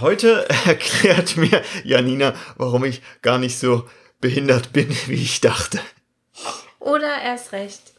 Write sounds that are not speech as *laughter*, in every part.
Heute *laughs* erklärt mir Janina, warum ich gar nicht so behindert bin, *laughs* wie ich dachte. Oder erst recht.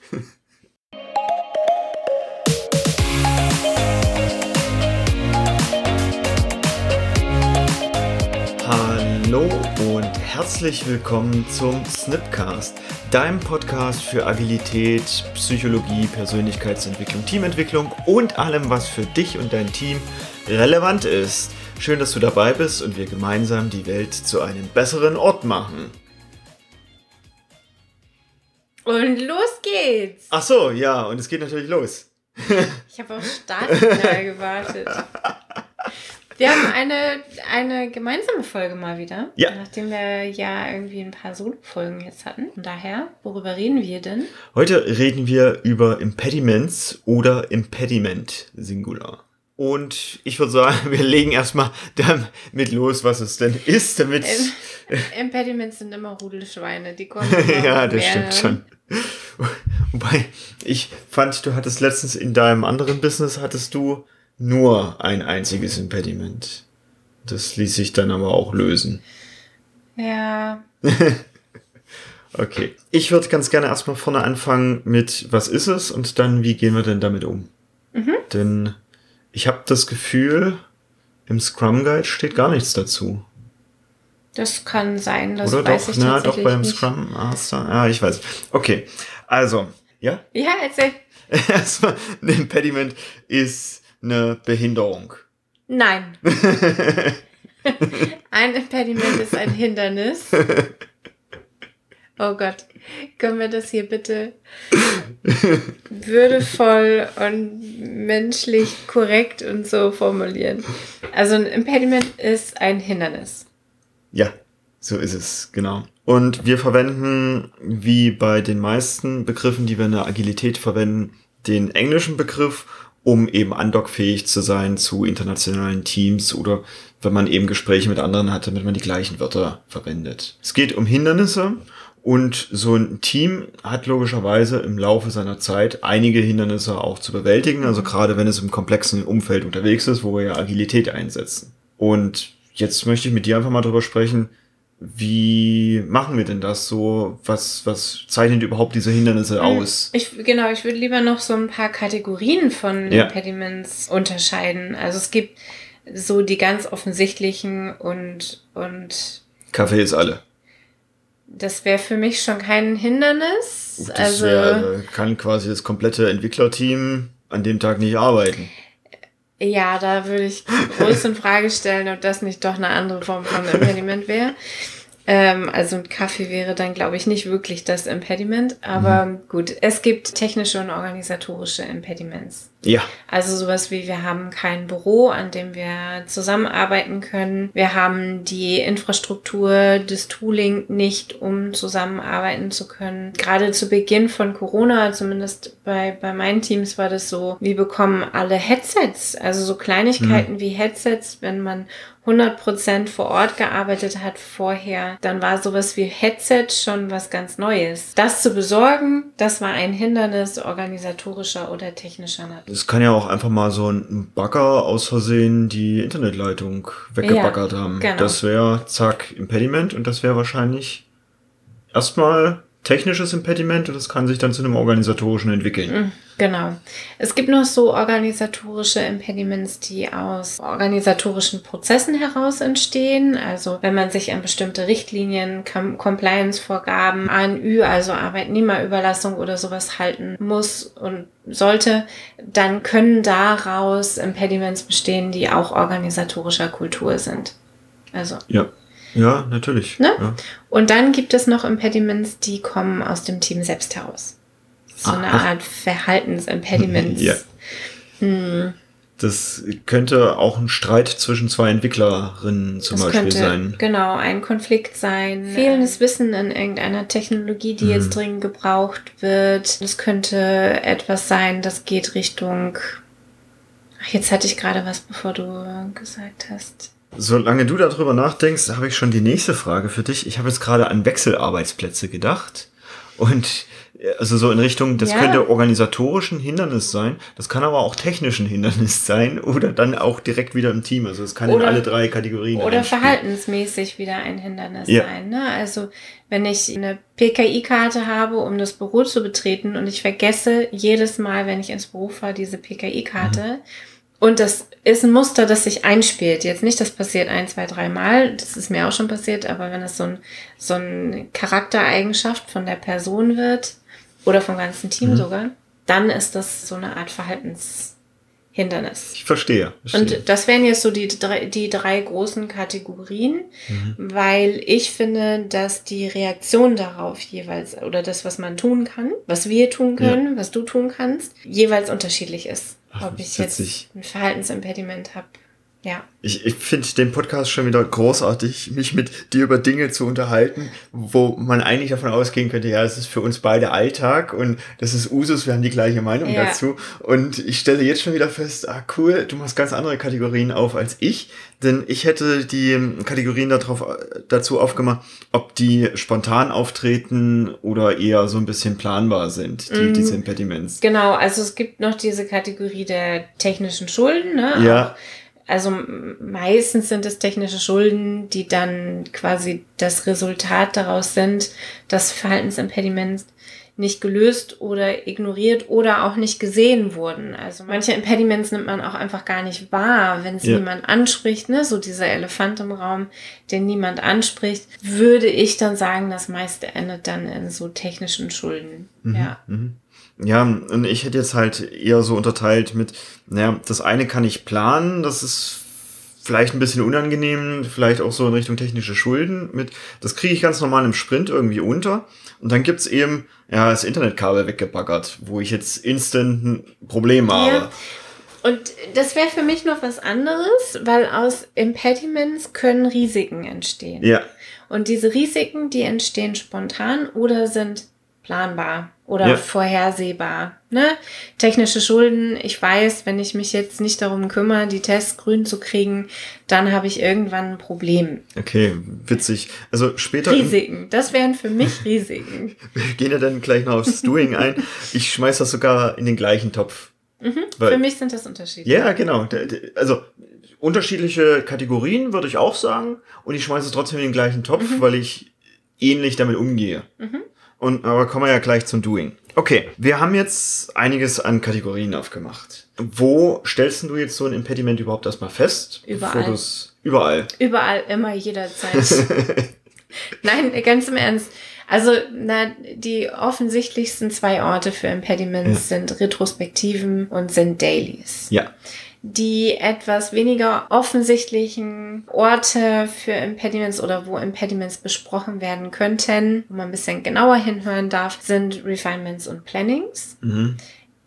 Hallo und herzlich willkommen zum Snipcast, deinem Podcast für Agilität, Psychologie, Persönlichkeitsentwicklung, Teamentwicklung und allem, was für dich und dein Team relevant ist. Schön, dass du dabei bist und wir gemeinsam die Welt zu einem besseren Ort machen. Und los geht's! Ach so, ja, und es geht natürlich los. *laughs* ich habe auf Startsignal gewartet. Wir haben eine, eine gemeinsame Folge mal wieder. Ja. Nachdem wir ja irgendwie ein paar Solo-Folgen jetzt hatten. Von daher, worüber reden wir denn? Heute reden wir über Impediments oder Impediment Singular. Und ich würde sagen, *laughs* wir legen erstmal damit los, was es denn ist, damit. *laughs* Impediments sind immer Rudelschweine, die kommen. *laughs* ja, das stimmt schon. Wobei, ich fand, du hattest letztens in deinem anderen Business, hattest du nur ein einziges Impediment. Das ließ sich dann aber auch lösen. Ja. okay. Ich würde ganz gerne erstmal vorne anfangen mit, was ist es und dann, wie gehen wir denn damit um? Mhm. Denn ich habe das Gefühl, im Scrum Guide steht gar nichts dazu. Das kann sein, das Oder weiß doch, ich na, doch beim nicht. Scrum Master. Ja, ich weiß. Okay, also, ja? *laughs* Ja, erzähl. Erstmal, ein Impediment ist eine Behinderung. Nein. *laughs* *laughs* ein Impediment ist ein Hindernis. Oh Gott, können wir das hier bitte *coughs* würdevoll und menschlich korrekt und so formulieren? Also ein Impediment ist ein Hindernis. Ja, so ist es, genau. Und wir verwenden, wie bei den meisten Begriffen, die wir in der Agilität verwenden, den englischen Begriff, um eben andockfähig zu sein zu internationalen Teams oder wenn man eben Gespräche mit anderen hat, damit man die gleichen Wörter verwendet. Es geht um Hindernisse und so ein Team hat logischerweise im Laufe seiner Zeit einige Hindernisse auch zu bewältigen, also gerade wenn es im komplexen Umfeld unterwegs ist, wo wir ja Agilität einsetzen. Und jetzt möchte ich mit dir einfach mal drüber sprechen, wie machen wir denn das so? Was, was zeichnet überhaupt diese Hindernisse aus? Ich, genau, ich würde lieber noch so ein paar Kategorien von Ja. Impediments unterscheiden. Also es gibt so die ganz offensichtlichen und, und Kaffee ist alle. Das wäre für mich schon kein Hindernis. Das also wär, kann quasi das komplette Entwicklerteam an dem Tag nicht arbeiten. ja, da würde ich groß in Frage stellen, ob das nicht doch eine andere Form von Impediment wäre. Ähm, also ein Kaffee wäre dann, glaube ich, nicht wirklich das Impediment. Aber Mhm. gut, es gibt technische und organisatorische Impediments. Ja, Also sowas wie wir haben kein Büro, an dem wir zusammenarbeiten können. Wir haben die Infrastruktur, das Tooling nicht, um zusammenarbeiten zu können. Gerade zu Beginn von Corona, zumindest bei, bei meinen Teams war das so, wir bekommen alle Headsets, also so Kleinigkeiten wie Headsets, wenn man 100% vor Ort gearbeitet hat vorher, dann war sowas wie Headset schon was ganz Neues. Das zu besorgen, das war ein Hindernis organisatorischer oder technischer Natur. Es kann ja auch einfach mal so ein Bagger aus Versehen die Internetleitung weggebaggert Ja, haben. genau. Das wäre, zack, Impediment und das wäre wahrscheinlich erstmal technisches Impediment und das kann sich dann zu einem organisatorischen entwickeln. Genau. Es gibt noch so organisatorische Impediments, die aus organisatorischen Prozessen heraus entstehen. Also wenn man sich an bestimmte Richtlinien, Com- Compliance-Vorgaben, ANÜ, also Arbeitnehmerüberlassung oder sowas halten muss und sollte, dann können daraus Impediments bestehen, die auch organisatorischer Kultur sind. Also Ja. Ja, natürlich. Ne? Ja. und dann gibt es noch Impediments, die kommen aus dem Team selbst heraus. So eine Aha. Art Verhaltensimpediments. *laughs* Ja. Hm, Das könnte auch ein Streit zwischen zwei Entwicklerinnen zum das Beispiel könnte sein. genau ein Konflikt sein. Fehlendes Wissen in irgendeiner Technologie, die Mhm. jetzt dringend gebraucht wird. Das könnte etwas sein, das geht Richtung. Ach, jetzt hatte ich gerade was, bevor du gesagt hast. Solange du darüber nachdenkst, habe ich schon die nächste Frage für dich. Ich habe jetzt gerade an Wechselarbeitsplätze gedacht. Und Also so in Richtung, das ja. könnte organisatorischen Hindernis sein, das kann aber auch technischen Hindernis *laughs* sein oder dann auch direkt wieder im Team. Also es kann oder, in alle drei Kategorien. Oder verhaltensmäßig wieder ein Hindernis ja. sein. Ne? Also wenn ich eine PKI-Karte habe, um das Büro zu betreten und ich vergesse jedes Mal, wenn ich ins Büro fahre, diese PKI-Karte. Mhm. Und das ist ein Muster, das sich einspielt. Jetzt nicht, das passiert ein, zwei, drei Mal. Das ist mir auch schon passiert. Aber wenn es so ein, so ein Charaktereigenschaft von der Person wird oder vom ganzen Team mhm. sogar, dann ist das so eine Art Verhaltens, Hindernis. Ich verstehe, verstehe. Und das wären jetzt so die drei, die drei großen Kategorien, mhm. weil ich finde, dass die Reaktion darauf jeweils oder das, was man tun kann, was wir tun können, ja. was du tun kannst, jeweils unterschiedlich ist. Ob ich jetzt ein Verhaltensimpediment habe ja. Ich, ich finde den Podcast schon wieder großartig, mich mit dir über Dinge zu unterhalten, wo man eigentlich davon ausgehen könnte, ja, es ist für uns beide Alltag und das ist Usus, wir haben die gleiche Meinung ja. dazu. Und ich stelle jetzt schon wieder fest, ah cool, du machst ganz andere Kategorien auf als ich, denn ich hätte die Kategorien darauf, dazu aufgemacht, ob die spontan auftreten oder eher so ein bisschen planbar sind, die, mm, diese Impediments. Genau, also es gibt noch diese Kategorie der technischen Schulden, ne? Ja. Auch also meistens sind es technische Schulden, die dann quasi das Resultat daraus sind, dass Verhaltensimpediments nicht gelöst oder ignoriert oder auch nicht gesehen wurden. Also manche Impediments nimmt man auch einfach gar nicht wahr, wenn es ja. niemand anspricht, ne? So dieser Elefant im Raum, den niemand anspricht, würde ich dann sagen, das meiste endet dann in so technischen Schulden. Mhm. Ja. Mhm. Ja, und ich hätte jetzt halt eher so unterteilt mit, naja, das eine kann ich planen, das ist vielleicht ein bisschen unangenehm, vielleicht auch so in Richtung technische Schulden mit, das kriege ich ganz normal im Sprint irgendwie unter. Und dann gibt's eben, ja, das Internetkabel weggebaggert, wo ich jetzt instant ein Problem habe. Ja. Und das wäre für mich noch was anderes, weil aus Impediments können Risiken entstehen. Ja. Und diese Risiken, die entstehen spontan oder sind planbar oder ja. vorhersehbar. Ne? Technische Schulden, ich weiß, wenn ich mich jetzt nicht darum kümmere, die Tests grün zu kriegen, dann habe ich irgendwann ein Problem. Okay, witzig. Also später. Risiken, das wären für mich Risiken. Wir gehen ja dann gleich noch aufs Doing ein. Ich schmeiß das sogar in den gleichen Topf. Mhm, Weil, für mich sind das Unterschiede. Ja, genau. Also unterschiedliche Kategorien würde ich auch sagen. Und ich schmeiße es trotzdem in den gleichen Topf, mhm. weil ich ähnlich damit umgehe. Mhm. Und aber kommen wir ja gleich zum Doing. Okay, wir haben jetzt einiges an Kategorien aufgemacht. Wo stellst du jetzt so ein Impediment überhaupt erstmal fest? Überall. Überall. Überall, immer, jederzeit. *laughs* Nein, ganz im Ernst. Also, na, die offensichtlichsten zwei Orte für Impediments ja. sind Retrospektiven und sind Dailies. Ja die etwas weniger offensichtlichen Orte für Impediments oder wo Impediments besprochen werden könnten, wo man ein bisschen genauer hinhören darf, sind Refinements und Plannings. Mhm.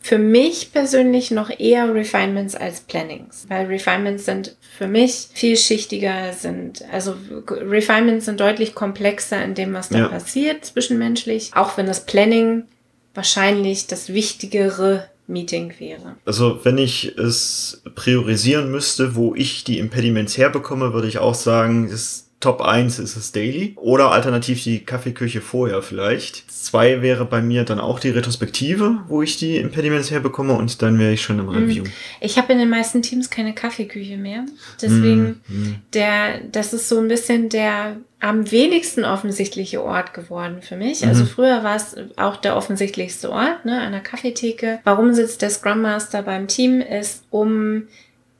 Für mich persönlich noch eher Refinements als Plannings, weil Refinements sind für mich vielschichtiger, sind, also Refinements sind deutlich komplexer in dem, was da ja. passiert zwischenmenschlich, auch wenn das Planning wahrscheinlich das wichtigere Meeting wäre. Also wenn ich es priorisieren müsste, wo ich die Impediments herbekomme, würde ich auch sagen, das Top 1 ist es Daily oder alternativ die Kaffeeküche vorher vielleicht. Zwei wäre bei mir dann auch die Retrospektive, wo ich die Impediments herbekomme und dann wäre ich schon im mhm. Review. Ich habe in den meisten Teams keine Kaffeeküche mehr. Deswegen, mm, der, das ist so ein bisschen der am wenigsten offensichtliche Ort geworden für mich. Also mhm. früher war es auch der offensichtlichste Ort, ne, an der Kaffeetheke. Warum sitzt der Scrum Master beim Team ist, um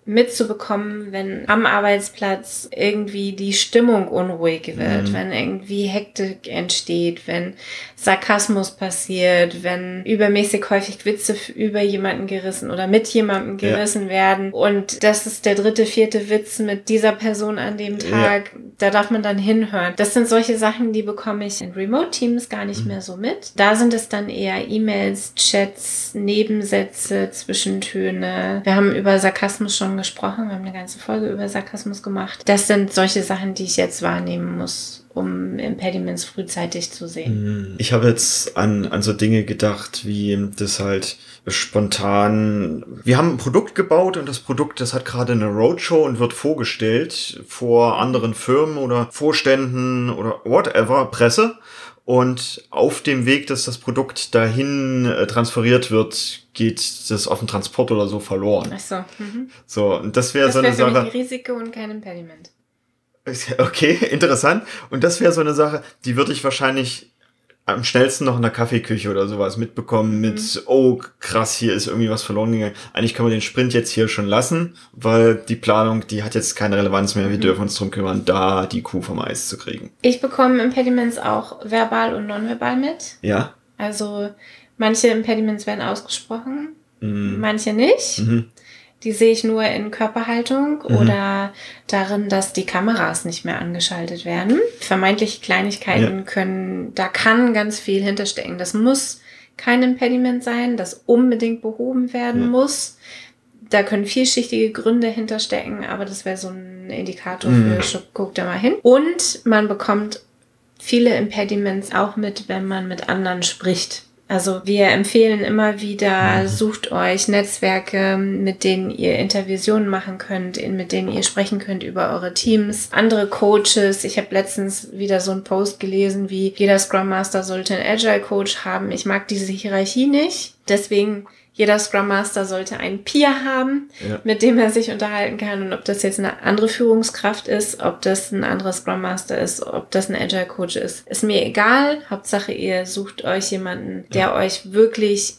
mitzubekommen, wenn am Arbeitsplatz irgendwie die Stimmung unruhig wird, mhm. wenn irgendwie Hektik entsteht, wenn Sarkasmus passiert, wenn übermäßig häufig Witze über jemanden gerissen oder mit jemandem gerissen ja. werden. Und das ist der dritte, vierte Witz mit dieser Person an dem Tag. Ja. Da darf man dann hinhören. Das sind solche Sachen, die bekomme ich in Remote-Teams gar nicht mhm. mehr so mit. Da sind es dann eher E-Mails, Chats, Nebensätze, Zwischentöne. Wir haben über Sarkasmus schon gesprochen. Wir haben eine ganze Folge über Sarkasmus gemacht. Das sind solche Sachen, die ich jetzt wahrnehmen muss um Impediments frühzeitig zu sehen. Hm. Ich habe jetzt an, an so Dinge gedacht, wie das halt spontan. Wir haben ein Produkt gebaut und das Produkt, das hat gerade eine Roadshow und wird vorgestellt vor anderen Firmen oder Vorständen oder whatever, Presse. Und auf dem Weg, dass das Produkt dahin äh, transferiert wird, geht das auf dem Transport oder so verloren. Ach so. Mhm. So, und das wäre so eine Sache. ein Risiko und kein Impediment. Okay, *laughs* interessant. Und das wäre so eine Sache, die würde ich wahrscheinlich am schnellsten noch in der Kaffeeküche oder sowas mitbekommen mit, oh krass, hier ist irgendwie was verloren gegangen. Eigentlich können wir den Sprint jetzt hier schon lassen, weil die Planung, die hat jetzt keine Relevanz mehr. Wir dürfen uns drum kümmern, da die Kuh vom Eis zu kriegen. Ich bekomme Impediments auch verbal und nonverbal mit. Ja? Also manche Impediments werden ausgesprochen, Mhm. manche nicht. Mhm. Die sehe ich nur in Körperhaltung Mhm. oder darin, dass die Kameras nicht mehr angeschaltet werden. Vermeintliche Kleinigkeiten können, da kann ganz viel hinterstecken. Das muss kein Impediment sein, das unbedingt behoben werden Ja. muss. Da können vielschichtige Gründe hinterstecken, aber das wäre so ein Indikator Mhm. für, guck da mal hin. Und man bekommt viele Impediments auch mit, wenn man mit anderen spricht. Also wir empfehlen immer wieder, sucht euch Netzwerke, mit denen ihr Intervisionen machen könnt, mit denen ihr sprechen könnt über eure Teams, andere Coaches. Ich habe letztens wieder so einen Post gelesen, wie jeder Scrum Master sollte einen Agile Coach haben. Ich mag diese Hierarchie nicht. Deswegen jeder Scrum Master sollte einen Peer haben, Ja. mit dem er sich unterhalten kann. Und ob das jetzt eine andere Führungskraft ist, ob das ein anderer Scrum Master ist, ob das ein Agile Coach ist, ist mir egal. Hauptsache, ihr sucht euch jemanden, der euch wirklich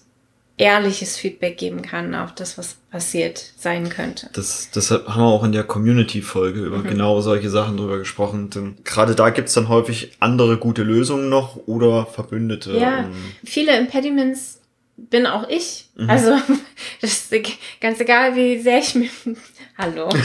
ehrliches Feedback geben kann auf das, was passiert sein könnte. Das, das haben wir auch in der Community-Folge über Mhm. genau solche Sachen drüber gesprochen. Denn gerade da gibt's dann häufig andere gute Lösungen noch oder Verbündete. Ja. Viele Impediments bin auch ich. Mhm. Also, *laughs* das ist ganz egal, wie sehr ich mir. *laughs* Hallo. *laughs*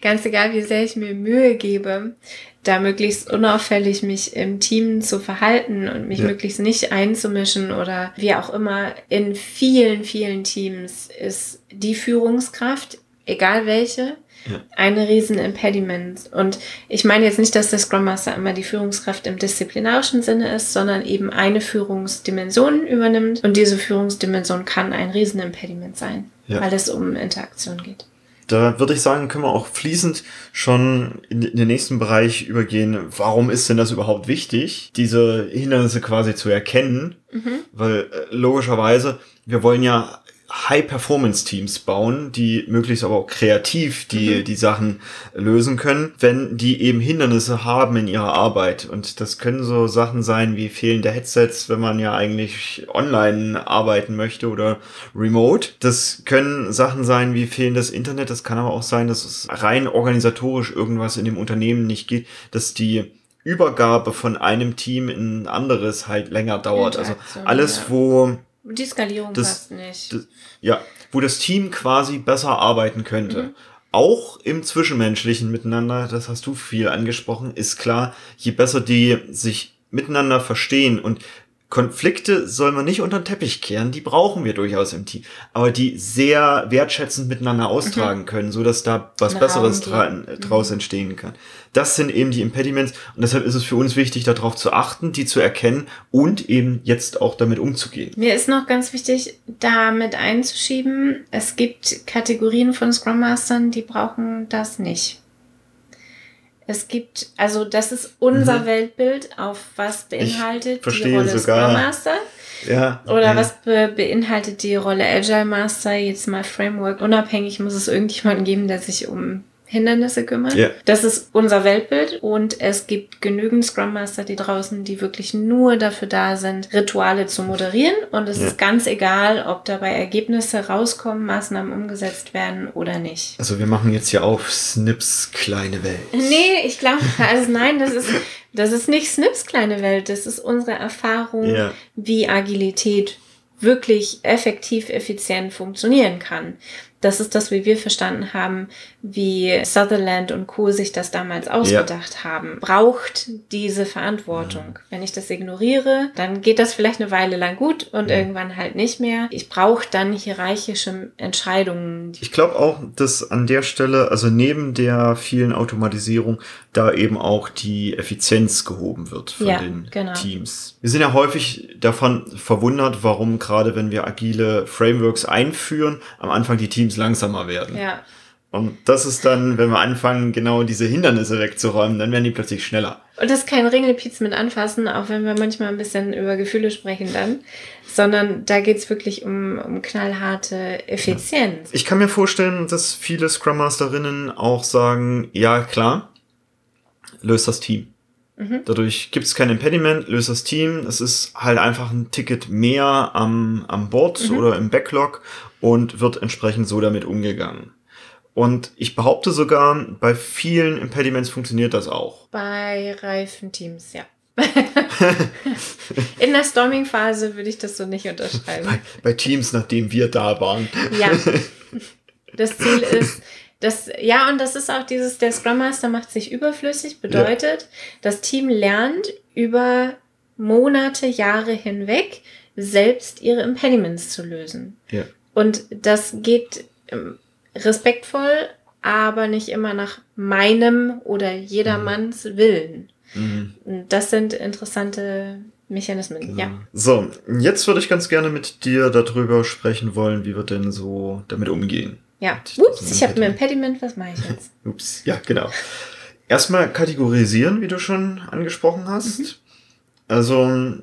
ganz egal, wie sehr ich mir Mühe gebe, da möglichst unauffällig mich im Team zu verhalten und mich Ja. möglichst nicht einzumischen oder wie auch immer. In vielen, vielen Teams ist die Führungskraft, egal welche, Ja. eine riesen Impediment. Und ich meine jetzt nicht, dass der Scrum Master immer die Führungskraft im disziplinarischen Sinne ist, sondern eben eine Führungsdimension übernimmt. Und diese Führungsdimension kann ein riesen Impediment sein, Ja. weil es um Interaktion geht. Da würde ich sagen, können wir auch fließend schon in den nächsten Bereich übergehen. Warum ist denn das überhaupt wichtig, diese Hindernisse quasi zu erkennen? Weil äh, logischerweise, wir wollen ja High-Performance-Teams bauen, die möglichst aber auch kreativ die, die Sachen lösen können, wenn die eben Hindernisse haben in ihrer Arbeit. Und das können so Sachen sein wie fehlende Headsets, wenn man ja eigentlich online arbeiten möchte oder remote. Das können Sachen sein wie fehlendes Internet. Das kann aber auch sein, dass es rein organisatorisch irgendwas in dem Unternehmen nicht geht, dass die Übergabe von einem Team in ein anderes halt länger dauert. Also alles, wo Die Skalierung Das- passt nicht. das, ja, wo das Team quasi besser arbeiten könnte. Mhm. Auch im Zwischenmenschlichen miteinander, das hast du viel angesprochen, ist klar, je besser die sich miteinander verstehen und Konflikte soll man nicht unter den Teppich kehren, die brauchen wir durchaus im Team, aber die sehr wertschätzend miteinander austragen können, so dass da was Besseres dra äh, draus entstehen kann. Das sind eben die Impediments und deshalb ist es für uns wichtig, darauf zu achten, die zu erkennen und eben jetzt auch damit umzugehen. Mir ist noch ganz wichtig, da mit einzuschieben, es gibt Kategorien von Scrum Mastern, die brauchen das nicht. Es gibt, also das ist unser Mhm. Weltbild, auf was beinhaltet die Rolle sogar- Scrum Master Ja. oder ja. was be beinhaltet die Rolle Agile Master, jetzt mal Framework unabhängig, muss es irgendjemanden geben, der sich um Hindernisse kümmert. Ja. Das ist unser Weltbild und es gibt genügend Scrum Master, die draußen, die wirklich nur dafür da sind, Rituale zu moderieren und es Ja. ist ganz egal, ob dabei Ergebnisse rauskommen, Maßnahmen umgesetzt werden oder nicht. Also wir machen jetzt hier auf Snips kleine Welt. Nee, ich glaube, also nein, das ist, das ist nicht Snips kleine Welt, das ist unsere Erfahrung, Ja. wie Agilität wirklich effektiv, effizient funktionieren kann. Das ist das, wie wir verstanden haben, wie Sutherland und Co. sich das damals ausgedacht ja. haben, braucht diese Verantwortung. Mhm. Wenn ich das ignoriere, dann geht das vielleicht eine Weile lang gut und mhm. irgendwann halt nicht mehr. Ich brauche dann hierarchische Entscheidungen. Ich glaube auch, dass an der Stelle, also neben der vielen Automatisierung, da eben auch die Effizienz gehoben wird von ja, den genau. Teams. Wir sind ja häufig davon verwundert, warum gerade wenn wir agile Frameworks einführen, am Anfang die Teams langsamer werden. Ja. Und das ist dann, wenn wir anfangen, genau diese Hindernisse wegzuräumen, dann werden die plötzlich schneller. Und das ist kein Ringelpiez mit anfassen, auch wenn wir manchmal ein bisschen über Gefühle sprechen dann, sondern da geht's wirklich um, um knallharte Effizienz. Ich kann mir vorstellen, dass viele Scrum Masterinnen auch sagen, ja klar, löst das Team. Mhm. Dadurch gibt es kein Impediment, löst das Team. Es ist halt einfach ein Ticket mehr am, am Board mhm. oder im Backlog und wird entsprechend so damit umgegangen. Und ich behaupte sogar, bei vielen Impediments funktioniert das auch. Bei reifen Teams, ja. *laughs* In der Storming-Phase würde ich das so nicht unterschreiben. Bei, bei Teams, nachdem wir da waren. Ja. *laughs* Das Ziel ist, das, ja, und das ist auch dieses, der Scrum Master macht sich überflüssig, bedeutet, ja. das Team lernt über Monate, Jahre hinweg selbst ihre Impediments zu lösen. Ja. Und das geht ähm, respektvoll, aber nicht immer nach meinem oder jedermanns mhm. Willen. Mhm. Das sind interessante Mechanismen, genau. ja. So, jetzt würde ich ganz gerne mit dir darüber sprechen wollen, wie wir denn so damit umgehen. Ja. Ups, ich habe ein Impediment, was mache ich *laughs* jetzt? Ups, ja, genau. Erstmal kategorisieren, wie du schon angesprochen hast. Mhm. Also,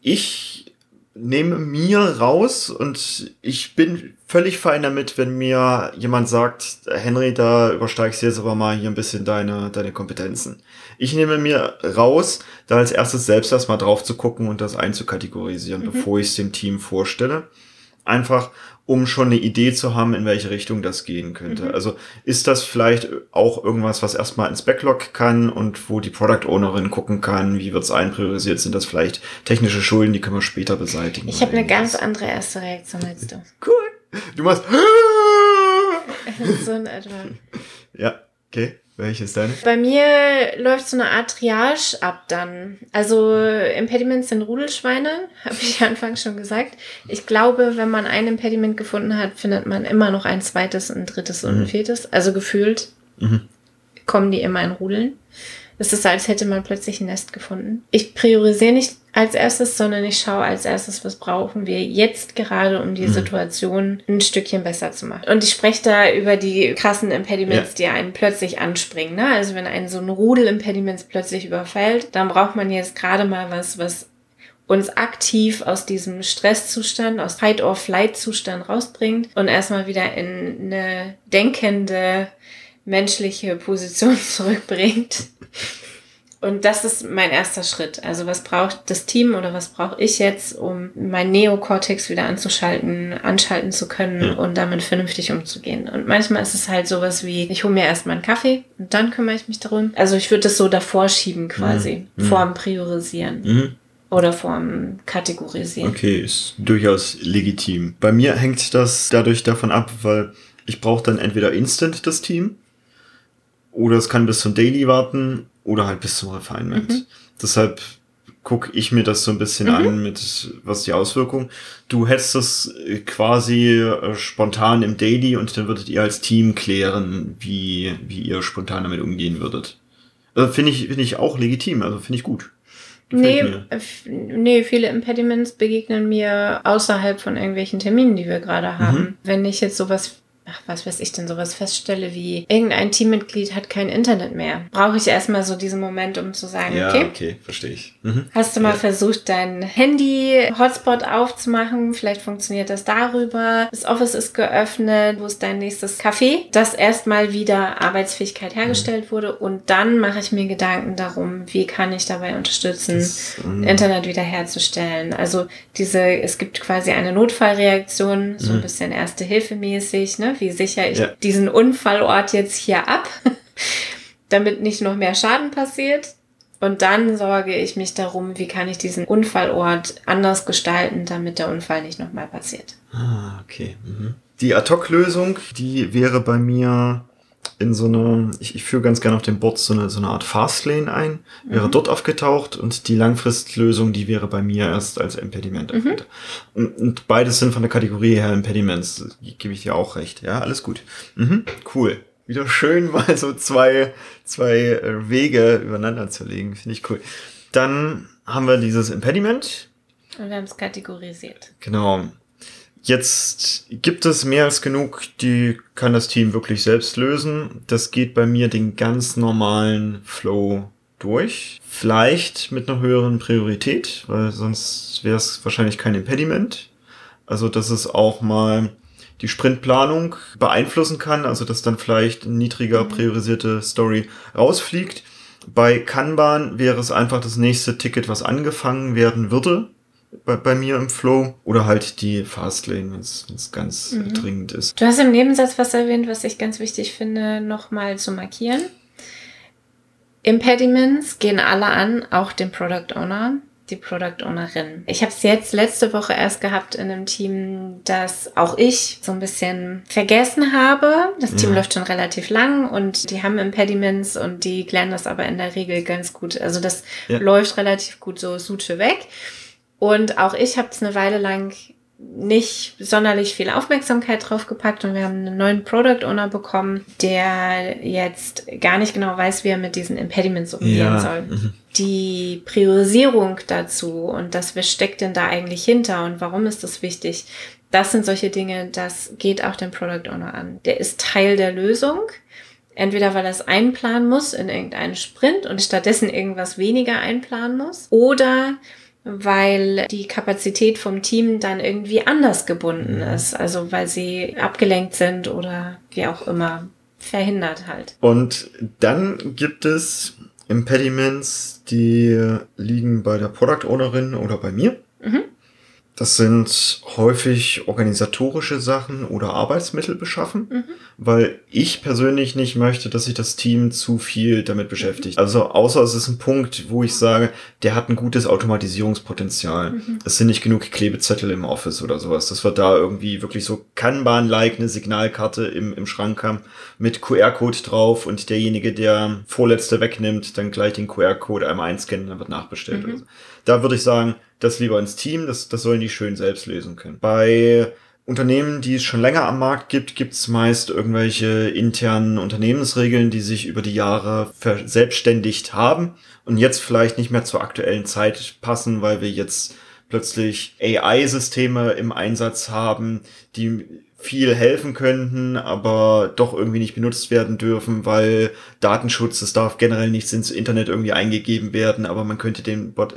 ich nehme mir raus und ich bin völlig fein damit, wenn mir jemand sagt, Henry, da übersteigst du jetzt aber mal hier ein bisschen deine, deine Kompetenzen. Ich nehme mir raus, da als erstes selbst erstmal drauf zu gucken und das einzukategorisieren, mhm. bevor ich es dem Team vorstelle. Einfach, um schon eine Idee zu haben, in welche Richtung das gehen könnte. Mhm. Also ist das vielleicht auch irgendwas, was erstmal ins Backlog kann und wo die Product Ownerin gucken kann, wie wird es einpriorisiert? Sind das vielleicht technische Schulden, die können wir später beseitigen? Ich habe eine ganz andere erste Reaktion als du. *laughs* Cool. Du machst *laughs* *laughs* so in etwa. Ja, okay. Welche ist deine? Bei mir läuft so eine Art Triage ab dann. Also Impediments sind Rudelschweine, *laughs* habe ich anfangs schon gesagt. Ich glaube, wenn man ein Impediment gefunden hat, findet man immer noch ein zweites, ein drittes und ein mhm. viertes. Also gefühlt mhm. kommen die immer in Rudeln. Es ist, als hätte man plötzlich ein Nest gefunden. Ich priorisiere nicht als erstes, sondern ich schaue als erstes, was brauchen wir jetzt gerade, um die mhm. Situation ein Stückchen besser zu machen. Und ich spreche da über die krassen Impediments, ja. die einen plötzlich anspringen. Ne? Also wenn einen so ein Rudel Impediments plötzlich überfällt, dann braucht man jetzt gerade mal was, was uns aktiv aus diesem Stresszustand, aus Fight-or-Flight-Zustand rausbringt und erstmal wieder in eine denkende, menschliche Position *laughs* zurückbringt. Und das ist mein erster Schritt. Also was braucht das Team oder was brauche ich jetzt, um mein Neokortex wieder anzuschalten, anschalten zu können und damit vernünftig umzugehen. Und manchmal ist es halt sowas wie, ich hole mir erstmal einen Kaffee und dann kümmere ich mich darum. Also ich würde das so davor schieben quasi, mhm. vorm Priorisieren. Mhm. Oder vorm Kategorisieren. Okay, ist durchaus legitim. Bei mir hängt das dadurch davon ab, weil ich brauche dann entweder instant das Team oder es kann bis zum Daily warten oder halt bis zum Refinement. Mhm. Deshalb gucke ich mir das so ein bisschen mhm. an mit, was die Auswirkungen. Du hättest das äh, quasi äh, spontan im Daily und dann würdet ihr als Team klären, wie, wie ihr spontan damit umgehen würdet. Also finde ich, finde ich auch legitim, also finde ich gut. nee, äh, nee, viele Impediments begegnen mir außerhalb von irgendwelchen Terminen, die wir gerade haben. Mhm. Wenn ich jetzt sowas ach, was weiß ich denn, sowas feststelle wie, irgendein Teammitglied hat kein Internet mehr, brauche ich erstmal so diesen Moment, um zu sagen, ja, okay, okay, verstehe ich. Mhm. Hast du mal ja. versucht, dein Handy-Hotspot aufzumachen? Vielleicht funktioniert das darüber. Das Office ist geöffnet. Wo ist dein nächstes Café? Dass erstmal wieder Arbeitsfähigkeit hergestellt mhm. wurde und dann mache ich mir Gedanken darum, wie kann ich dabei unterstützen, das, mhm. Internet wiederherzustellen. Also diese, es gibt quasi eine Notfallreaktion, so ein mhm. bisschen Erste Hilfe mäßig, ne? Wie sichere ich ja. diesen Unfallort jetzt hier ab, *laughs* damit nicht noch mehr Schaden passiert? Und dann sorge ich mich darum, wie kann ich diesen Unfallort anders gestalten, damit der Unfall nicht nochmal passiert. Ah, okay. Mhm. Die Ad-Hoc-Lösung, die wäre bei mir in so eine, ich, ich führe ganz gerne auf dem Board so eine, so eine Art Fastlane ein, wäre mhm. dort aufgetaucht und die Langfristlösung, die wäre bei mir erst als Impediment mhm. Und, und, beides sind von der Kategorie her Impediments, gebe ich dir auch recht. Ja, alles gut. Mhm, cool. Wieder schön *laughs* mal so zwei, zwei äh, Wege übereinander zu legen, finde ich cool. Dann haben wir dieses Impediment. Und wir haben es kategorisiert. Genau. Jetzt gibt es mehr als genug, die kann das Team wirklich selbst lösen. Das geht bei mir den ganz normalen Flow durch. Vielleicht mit einer höheren Priorität, weil sonst wäre es wahrscheinlich kein Impediment. Also, dass es auch mal die Sprintplanung beeinflussen kann, also dass dann vielleicht niedriger mhm. priorisierte Story rausfliegt. Bei Kanban wäre es einfach das nächste Ticket, was angefangen werden würde bei, bei mir im Flow oder halt die Fastlane, wenn es ganz mhm. dringend ist. Du hast im Nebensatz was erwähnt, was ich ganz wichtig finde, nochmal zu markieren. Impediments gehen alle an, auch den Product Owner, die Product Ownerin. Ich habe es jetzt letzte Woche erst gehabt in einem Team, das auch ich so ein bisschen vergessen habe. Das Team ja. läuft schon relativ lang und die haben Impediments und die klären das aber in der Regel ganz gut. Also das ja. läuft relativ gut so Suche weg. Und auch ich habe es eine Weile lang nicht sonderlich viel Aufmerksamkeit drauf gepackt und wir haben einen neuen Product Owner bekommen, der jetzt gar nicht genau weiß, wie er mit diesen Impediments umgehen ja. soll. Mhm. Die Priorisierung dazu und das, was steckt denn da eigentlich hinter und warum ist das wichtig? Das sind solche Dinge, das geht auch den Product Owner an. Der ist Teil der Lösung. Entweder weil er es einplanen muss in irgendeinen Sprint und stattdessen irgendwas weniger einplanen muss oder weil die Kapazität vom Team dann irgendwie anders gebunden mhm. ist. Also weil sie abgelenkt sind oder wie auch immer verhindert halt. Und dann gibt es Impediments, die liegen bei der Product Ownerin oder bei mir. Mhm. Das sind häufig organisatorische Sachen oder Arbeitsmittel beschaffen, mhm. weil ich persönlich nicht möchte, dass sich das Team zu viel damit beschäftigt. Also außer es ist ein Punkt, wo ich sage, der hat ein gutes Automatisierungspotenzial. Mhm. Es sind nicht genug Klebezettel im Office oder sowas, dass wir da irgendwie wirklich so Kanban-like eine Signalkarte im, im Schrank haben mit QR-Code drauf und derjenige, der vorletzte wegnimmt, dann gleich den QR-Code einmal einscannen, dann wird nachbestellt. Mhm. Da würde ich sagen, das lieber ins Team, das, das sollen die schön selbst lösen können. Bei Unternehmen, die es schon länger am Markt gibt, gibt es meist irgendwelche internen Unternehmensregeln, die sich über die Jahre verselbstständigt haben und jetzt vielleicht nicht mehr zur aktuellen Zeit passen, weil wir jetzt plötzlich AI-Systeme im Einsatz haben, die viel helfen könnten, aber doch irgendwie nicht benutzt werden dürfen, weil Datenschutz, es darf generell nichts ins Internet irgendwie eingegeben werden, aber man könnte den Bot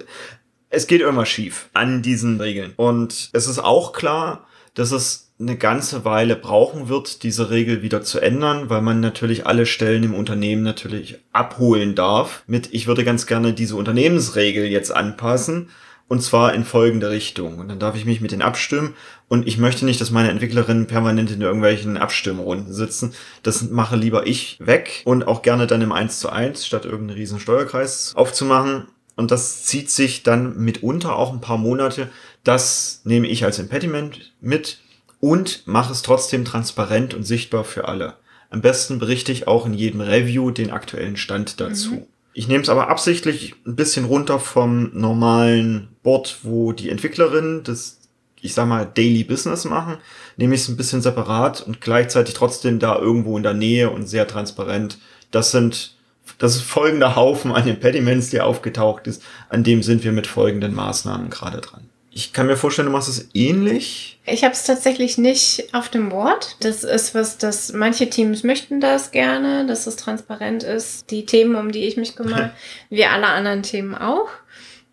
es geht immer schief an diesen Regeln. Und es ist auch klar, dass es eine ganze Weile brauchen wird, diese Regel wieder zu ändern, weil man natürlich alle Stellen im Unternehmen natürlich abholen darf mit, ich würde ganz gerne diese Unternehmensregel jetzt anpassen. Und zwar in folgende Richtung. Und dann darf ich mich mit denen abstimmen. Und ich möchte nicht, dass meine Entwicklerinnen permanent in irgendwelchen Abstimmrunden sitzen. Das mache lieber ich weg. Und auch gerne dann im 1 zu 1, statt irgendeinen riesen Steuerkreis aufzumachen. Und das zieht sich dann mitunter auch ein paar Monate. Das nehme ich als Impediment mit und mache es trotzdem transparent und sichtbar für alle. Am besten berichte ich auch in jedem Review den aktuellen Stand dazu. Mhm. Ich nehme es aber absichtlich ein bisschen runter vom normalen Board, wo die Entwicklerinnen das, ich sag mal, Daily Business machen. Nehme ich es ein bisschen separat und gleichzeitig trotzdem da irgendwo in der Nähe und sehr transparent. Das sind das ist folgender Haufen an Impediments, der aufgetaucht ist. An dem sind wir mit folgenden Maßnahmen gerade dran. Ich kann mir vorstellen, du machst es ähnlich. Ich habe es tatsächlich nicht auf dem Board. Das ist was, das manche Teams möchten das gerne, dass es transparent ist. Die Themen, um die ich mich kümmere, *laughs* wie alle anderen Themen auch.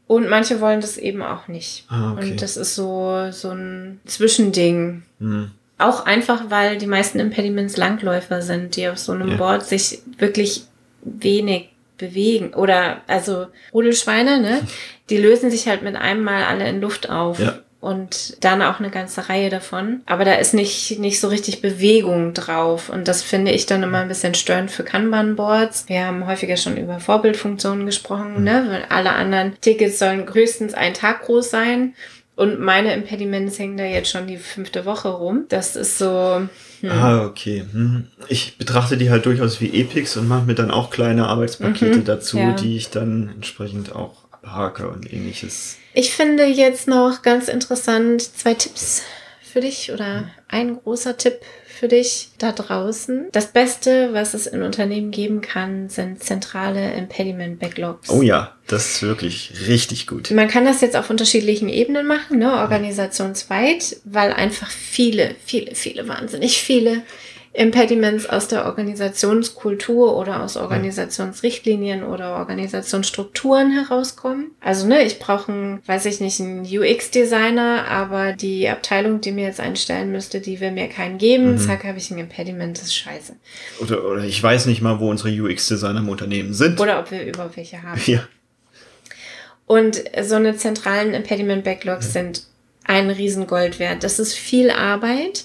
Und manche wollen das eben auch nicht. Ah, okay. Und das ist so, so ein Zwischending. Hm. Auch einfach, weil die meisten Impediments Langläufer sind, die auf so einem ja. Board sich wirklich wenig bewegen. Oder also Rudelschweine, ne? *laughs* Die lösen sich halt mit einem Mal alle in Luft auf. Ja. Und dann auch eine ganze Reihe davon. Aber da ist nicht, nicht so richtig Bewegung drauf. Und das finde ich dann immer ein bisschen störend für Kanban-Boards. Wir haben häufiger schon über Vorbildfunktionen gesprochen, mhm. ne? Weil alle anderen Tickets sollen höchstens einen Tag groß sein. Und meine Impediments hängen da jetzt schon die fünfte Woche rum. Das ist so. Hm. Ah, okay. Hm. Ich betrachte die halt durchaus wie Epics und mache mir dann auch kleine Arbeitspakete mhm, dazu, ja. die ich dann entsprechend auch abhake und ähnliches. Ich finde jetzt noch ganz interessant zwei Tipps für dich oder ein großer Tipp für dich da draußen. Das Beste, was es in Unternehmen geben kann, sind zentrale Impediment Backlogs. Oh ja, das ist wirklich richtig gut. Man kann das jetzt auf unterschiedlichen Ebenen machen, ne, organisationsweit, weil einfach viele, viele, viele, wahnsinnig viele Impediments aus der Organisationskultur oder aus Organisationsrichtlinien oder Organisationsstrukturen herauskommen. Also, ne, ich brauche einen, weiß ich nicht, einen UX-Designer, aber die Abteilung, die mir jetzt einstellen müsste, die will mir keinen geben. Mhm. Zack, habe ich ein Impediment, das ist scheiße. Oder, oder ich weiß nicht mal, wo unsere UX-Designer im Unternehmen sind. Oder ob wir überhaupt welche haben. Ja. Und so eine zentralen Impediment-Backlogs ja. sind ein Riesengold wert. Das ist viel Arbeit.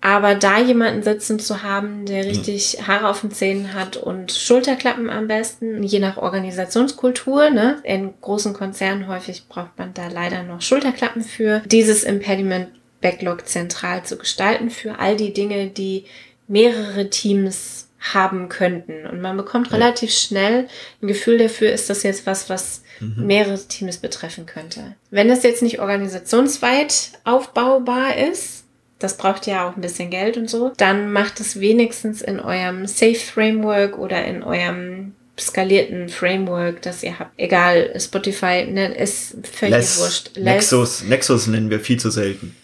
Aber da jemanden sitzen zu haben, der richtig Haare auf den Zähnen hat und Schulterklappen am besten, je nach Organisationskultur, ne? In großen Konzernen häufig braucht man da leider noch Schulterklappen für, dieses Impediment Backlog zentral zu gestalten für all die Dinge, die mehrere Teams haben könnten. Und man bekommt relativ schnell ein Gefühl dafür, ist das jetzt was, was mhm. mehrere Teams betreffen könnte. Wenn es jetzt nicht organisationsweit aufbaubar ist, das braucht ja auch ein bisschen Geld und so, dann macht es wenigstens in eurem Safe Framework oder in eurem skalierten Framework, das ihr habt. Egal, Spotify ne, ist völlig Less, wurscht. Less, Nexus, Nexus nennen wir viel zu selten.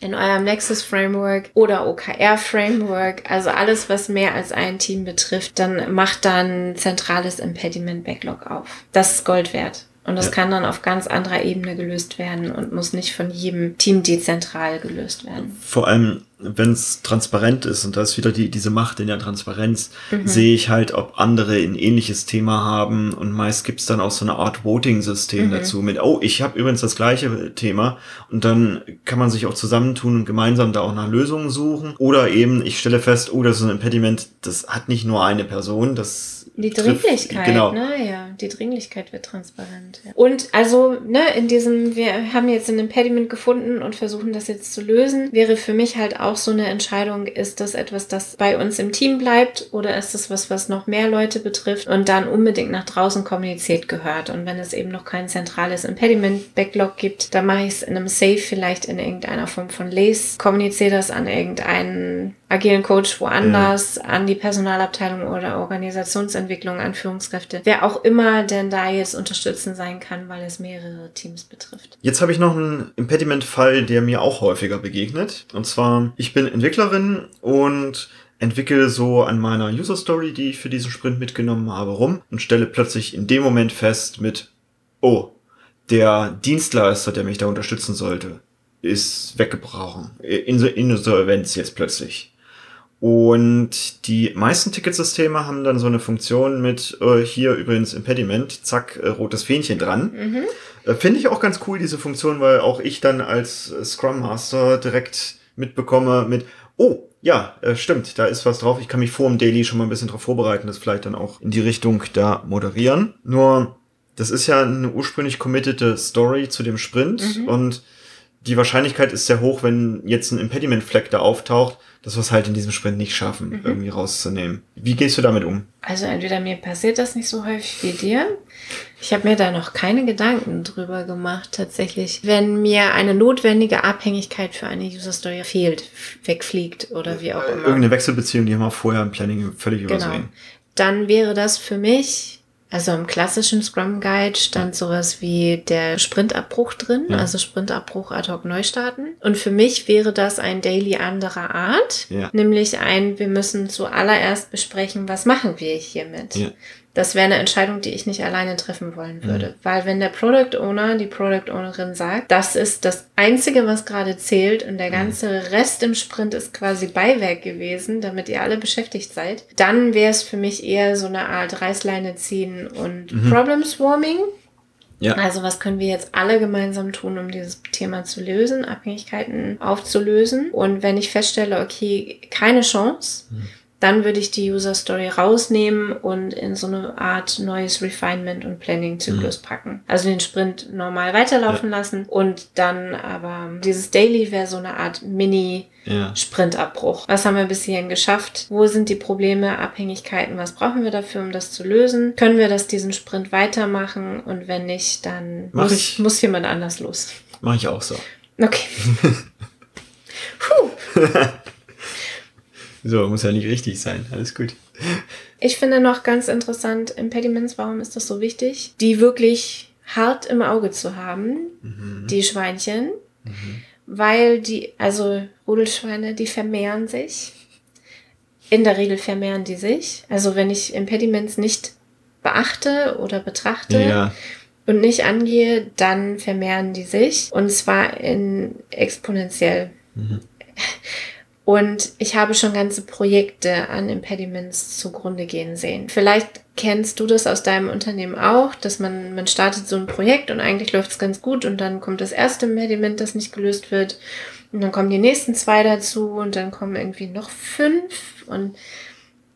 In eurem Nexus Framework oder OKR Framework, also alles, was mehr als ein Team betrifft, dann macht dann zentrales Impediment Backlog auf. Das ist Gold wert. Und das ja. kann dann auf ganz anderer Ebene gelöst werden und muss nicht von jedem Team dezentral gelöst werden. Vor allem, wenn es transparent ist, und da ist wieder die, diese Macht in der Transparenz, mhm. sehe ich halt, ob andere ein ähnliches Thema haben. Und meist gibt's dann auch so eine Art Voting-System mhm. dazu mit, oh, ich habe übrigens das gleiche Thema. Und dann kann man sich auch zusammentun und gemeinsam da auch nach Lösungen suchen. Oder eben, ich stelle fest, oh, das ist ein Impediment, das hat nicht nur eine Person, das die Dringlichkeit, genau. ne? Ja, die Dringlichkeit wird transparent. Ja. Und also, ne, in diesem, wir haben jetzt ein Impediment gefunden und versuchen das jetzt zu lösen, wäre für mich halt auch so eine Entscheidung, ist das etwas, das bei uns im Team bleibt oder ist das was, was noch mehr Leute betrifft und dann unbedingt nach draußen kommuniziert gehört. Und wenn es eben noch kein zentrales Impediment-Backlog gibt, dann mache ich es in einem Safe vielleicht in irgendeiner Form von Lace, kommuniziere das an irgendeinen agilen Coach woanders, ja. an die Personalabteilung oder Organisationsentwicklung, an Führungskräfte, wer auch immer denn da jetzt unterstützend sein kann, weil es mehrere Teams betrifft. Jetzt habe ich noch einen Impediment-Fall, der mir auch häufiger begegnet. Und zwar, ich bin Entwicklerin und entwickle so an meiner User Story, die ich für diesen Sprint mitgenommen habe, rum und stelle plötzlich in dem Moment fest mit, oh, der Dienstleister, der mich da unterstützen sollte, ist weggebrochen. Insolvenz jetzt plötzlich. Und die meisten Ticketsysteme haben dann so eine Funktion mit äh, hier übrigens Impediment, zack, äh, rotes Fähnchen dran. Mhm. Äh, Finde ich auch ganz cool, diese Funktion, weil auch ich dann als äh, Scrum Master direkt mitbekomme mit, oh, ja, äh, stimmt, da ist was drauf. Ich kann mich vor dem Daily schon mal ein bisschen drauf vorbereiten, das vielleicht dann auch in die Richtung da moderieren. Nur, das ist ja eine ursprünglich committete Story zu dem Sprint mhm. und die Wahrscheinlichkeit ist sehr hoch, wenn jetzt ein Impediment-Fleck da auftaucht, dass wir es halt in diesem Sprint nicht schaffen, mhm. irgendwie rauszunehmen. Wie gehst du damit um? Also entweder mir passiert das nicht so häufig wie dir. Ich habe mir da noch keine Gedanken drüber gemacht, tatsächlich. Wenn mir eine notwendige Abhängigkeit für eine User Story fehlt, wegfliegt oder wie auch immer. Irgendeine Wechselbeziehung, die haben wir vorher im Planning völlig genau. übersehen. Dann wäre das für mich also im klassischen Scrum Guide stand sowas wie der Sprintabbruch drin, ja. also Sprintabbruch ad hoc neu starten. Und für mich wäre das ein Daily anderer Art, ja. nämlich ein, wir müssen zuallererst besprechen, was machen wir hiermit. Ja. Das wäre eine Entscheidung, die ich nicht alleine treffen wollen würde. Mhm. Weil wenn der Product Owner, die Product Ownerin sagt, das ist das Einzige, was gerade zählt und der mhm. ganze Rest im Sprint ist quasi Beiwerk gewesen, damit ihr alle beschäftigt seid, dann wäre es für mich eher so eine Art Reißleine ziehen und mhm. Problem Swarming. Ja. Also was können wir jetzt alle gemeinsam tun, um dieses Thema zu lösen, Abhängigkeiten aufzulösen. Und wenn ich feststelle, okay, keine Chance, mhm dann würde ich die User Story rausnehmen und in so eine Art neues Refinement und Planning Zyklus mhm. packen. Also den Sprint normal weiterlaufen ja. lassen und dann aber dieses Daily wäre so eine Art Mini ja. Sprintabbruch. Was haben wir bis hierhin geschafft? Wo sind die Probleme, Abhängigkeiten? Was brauchen wir dafür, um das zu lösen? Können wir das diesen Sprint weitermachen? Und wenn nicht, dann muss, muss jemand anders los. Mache ich auch so. Okay. *laughs* Puh. *laughs* So, muss ja nicht richtig sein. Alles gut. Ich finde noch ganz interessant, Impediments, warum ist das so wichtig? Die wirklich hart im Auge zu haben, mhm. die Schweinchen, mhm. weil die, also Rudelschweine, die vermehren sich. In der Regel vermehren die sich. Also wenn ich Impediments nicht beachte oder betrachte, ja. und nicht angehe, dann vermehren die sich. Und zwar in exponentiell. Mhm. *laughs* Und ich habe schon ganze Projekte an Impediments zugrunde gehen sehen. Vielleicht kennst du das aus deinem Unternehmen auch, dass man, man startet so ein Projekt und eigentlich läuft es ganz gut und dann kommt das erste Impediment, das nicht gelöst wird. Und dann kommen die nächsten zwei dazu und dann kommen irgendwie noch fünf und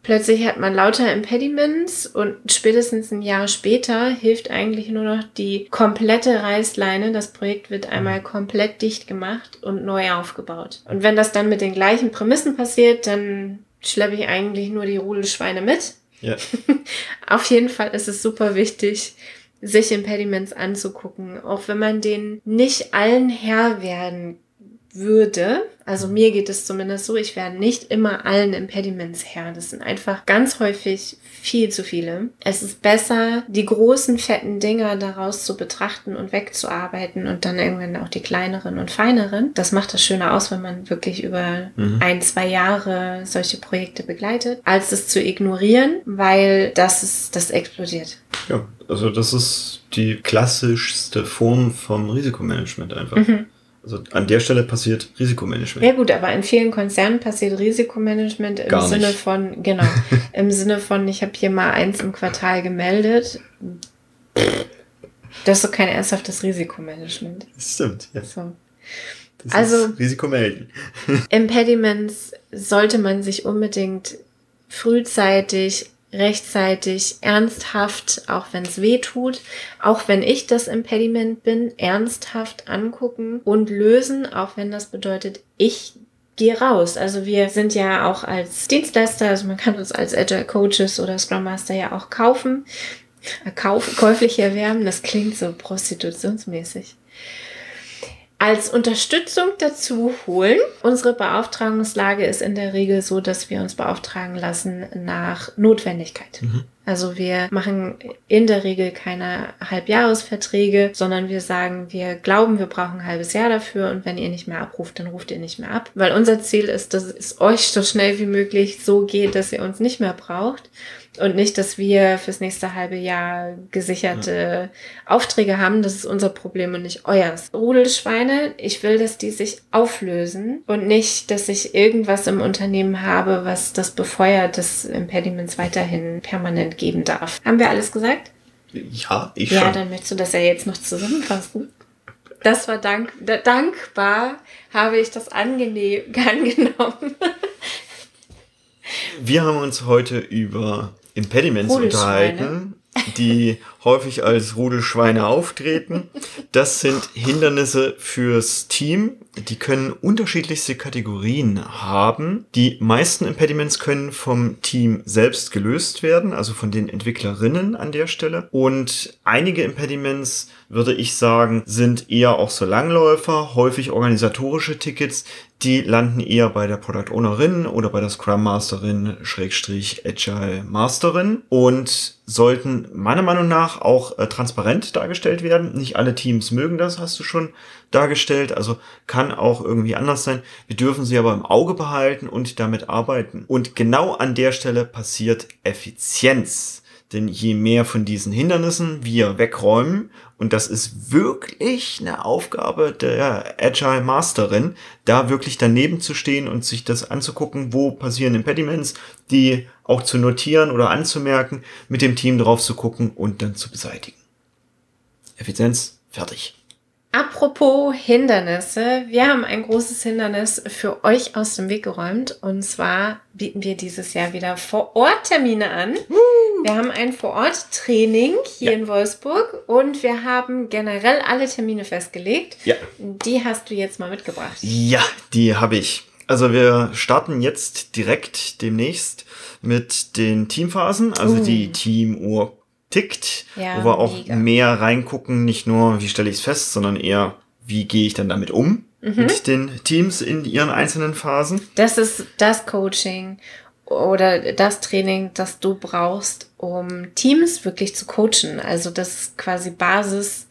Plötzlich hat man lauter Impediments und spätestens ein Jahr später hilft eigentlich nur noch die komplette Reißleine. Das Projekt wird einmal mhm. komplett dicht gemacht und neu aufgebaut. Und wenn das dann mit den gleichen Prämissen passiert, dann schleppe ich eigentlich nur die Rudelschweine mit. Ja. *laughs* Auf jeden Fall ist es super wichtig, sich Impediments anzugucken, auch wenn man denen nicht allen Herr werden würde, also mir geht es zumindest so, ich werde nicht immer allen Impediments Herr. Das sind einfach ganz häufig viel zu viele. Es ist besser, die großen, fetten Dinger daraus zu betrachten und wegzuarbeiten und dann irgendwann auch die kleineren und feineren. Das macht das schöner aus, wenn man wirklich über mhm. ein, zwei Jahre solche Projekte begleitet, als es zu ignorieren, weil das ist, das explodiert. Ja, also das ist die klassischste Form vom Risikomanagement einfach. Mhm. Also an der Stelle passiert Risikomanagement. Ja gut, aber in vielen Konzernen passiert Risikomanagement im Gar Sinne nicht. von, genau, *laughs* im Sinne von, ich habe hier mal eins im Quartal gemeldet. Das ist doch kein ernsthaftes Risikomanagement. Das stimmt, ja. So. Das also Risiko melden. *laughs* Impediments sollte man sich unbedingt frühzeitig rechtzeitig, ernsthaft, auch wenn es weh tut, auch wenn ich das Impediment bin, ernsthaft angucken und lösen, auch wenn das bedeutet, ich gehe raus. Also wir sind ja auch als Dienstleister, also man kann uns als Agile Coaches oder Scrum Master ja auch kaufen, äh, kauf, käuflich erwerben. Das klingt so prostitutionsmäßig als Unterstützung dazu holen. Unsere Beauftragungslage ist in der Regel so, dass wir uns beauftragen lassen nach Notwendigkeit. Mhm. Also wir machen in der Regel keine Halbjahresverträge, sondern wir sagen, wir glauben, wir brauchen ein halbes Jahr dafür und wenn ihr nicht mehr abruft, dann ruft ihr nicht mehr ab. Weil unser Ziel ist, dass es euch so schnell wie möglich so geht, dass ihr uns nicht mehr braucht. Und nicht, dass wir fürs nächste halbe Jahr gesicherte ja. Aufträge haben. Das ist unser Problem und nicht euers. Rudelschweine, ich will, dass die sich auflösen und nicht, dass ich irgendwas im Unternehmen habe, was das befeuert, dass Impediments weiterhin permanent geben darf. Haben wir alles gesagt? Ja, ich ja, schon. Ja, dann möchtest du das ja jetzt noch zusammenfassen. Das war dank, dankbar, habe ich das angenehm *laughs* angenommen. Wir haben uns heute über Impediments unterhalten, die häufig als Rudelschweine auftreten. Das sind Hindernisse fürs Team. Die können unterschiedlichste Kategorien haben. Die meisten Impediments können vom Team selbst gelöst werden, also von den Entwicklerinnen an der Stelle. Und einige Impediments, würde ich sagen, sind eher auch so Langläufer, häufig organisatorische Tickets, die landen eher bei der Product Ownerin oder bei der Scrum Masterin, Schrägstrich Agile Masterin und sollten meiner Meinung nach auch äh, transparent dargestellt werden. Nicht alle Teams mögen das, hast du schon dargestellt. Also kann auch irgendwie anders sein. Wir dürfen sie aber im Auge behalten und damit arbeiten. Und genau an der Stelle passiert Effizienz. Denn je mehr von diesen Hindernissen wir wegräumen, und das ist wirklich eine Aufgabe der Agile Masterin, da wirklich daneben zu stehen und sich das anzugucken, wo passieren Impediments, die auch zu notieren oder anzumerken, mit dem Team drauf zu gucken und dann zu beseitigen. Effizienz, fertig. Apropos Hindernisse, wir haben ein großes Hindernis für euch aus dem Weg geräumt. Und zwar bieten wir dieses Jahr wieder Vor-Ort-Termine an. Wir haben ein Vor-Ort-Training hier ja. in Wolfsburg und wir haben generell alle Termine festgelegt. Ja. Die hast du jetzt mal mitgebracht. Ja, die habe ich. Also wir starten jetzt direkt demnächst mit den Teamphasen, also uh. die Teamuhr tickt, ja, wo wir auch mega. mehr reingucken, nicht nur, wie stelle ich es fest, sondern eher, wie gehe ich dann damit um mhm. mit den Teams in ihren einzelnen Phasen. Das ist das Coaching oder das Training, das du brauchst, um Teams wirklich zu coachen. Also das ist quasi Basis.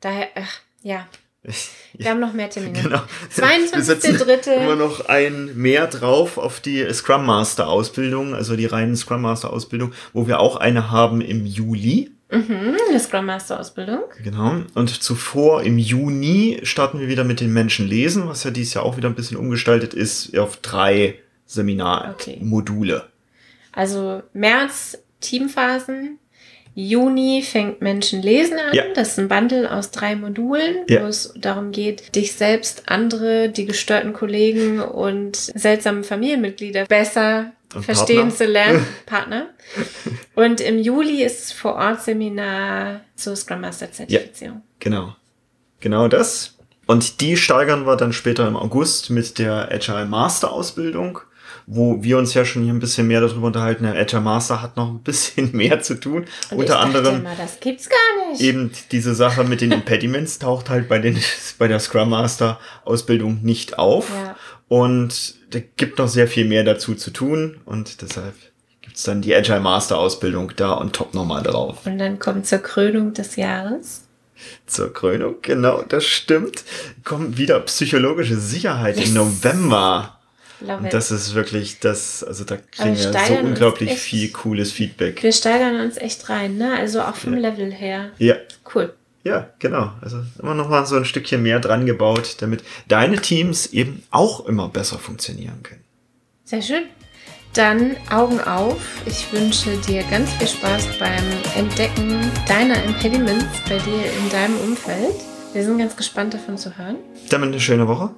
Daher, ach, ja, *laughs* wir haben noch mehr Termine. Genau. 22.3. immer noch ein mehr drauf auf die Scrum Master Ausbildung, also die reinen Scrum Master Ausbildung, wo wir auch eine haben im Juli. Mhm, eine Scrum Master Ausbildung. Genau. Und zuvor im Juni starten wir wieder mit den Menschen lesen, was ja dieses Jahr auch wieder ein bisschen umgestaltet ist, auf drei Seminarmodule. Okay. Also März Teamphasen, Juni fängt Menschen lesen an. Ja. Das ist ein Bundle aus drei Modulen, ja. wo es darum geht, dich selbst, andere, die gestörten Kollegen und seltsame Familienmitglieder besser und verstehen Partner. zu lernen. *laughs* Partner. Und im Juli ist vor Ort Seminar zur Scrum Master Zertifizierung. Ja, genau. Genau das. Und die steigern wir dann später im August mit der Agile Master Ausbildung wo wir uns ja schon hier ein bisschen mehr darüber unterhalten. Der Agile Master hat noch ein bisschen *laughs* mehr zu tun. Und Unter anderem immer, das gibt's gar nicht. eben diese Sache mit den Impediments *laughs* taucht halt bei, den, bei der Scrum Master Ausbildung nicht auf. Ja. Und da gibt noch sehr viel mehr dazu zu tun und deshalb gibt's dann die Agile Master Ausbildung da und top nochmal drauf. Und dann kommt zur Krönung des Jahres zur Krönung, genau, das stimmt. Kommt wieder psychologische Sicherheit yes. im November. Love das ist wirklich das, also da kriegen wir so unglaublich echt, viel cooles Feedback. Wir steigern uns echt rein, ne? Also auch vom ja. Level her. Ja. Cool. Ja, genau. Also immer noch mal so ein Stückchen mehr dran gebaut, damit deine Teams eben auch immer besser funktionieren können. Sehr schön. Dann Augen auf. Ich wünsche dir ganz viel Spaß beim Entdecken deiner Impediments bei dir in deinem Umfeld. Wir sind ganz gespannt davon zu hören. Damit eine schöne Woche.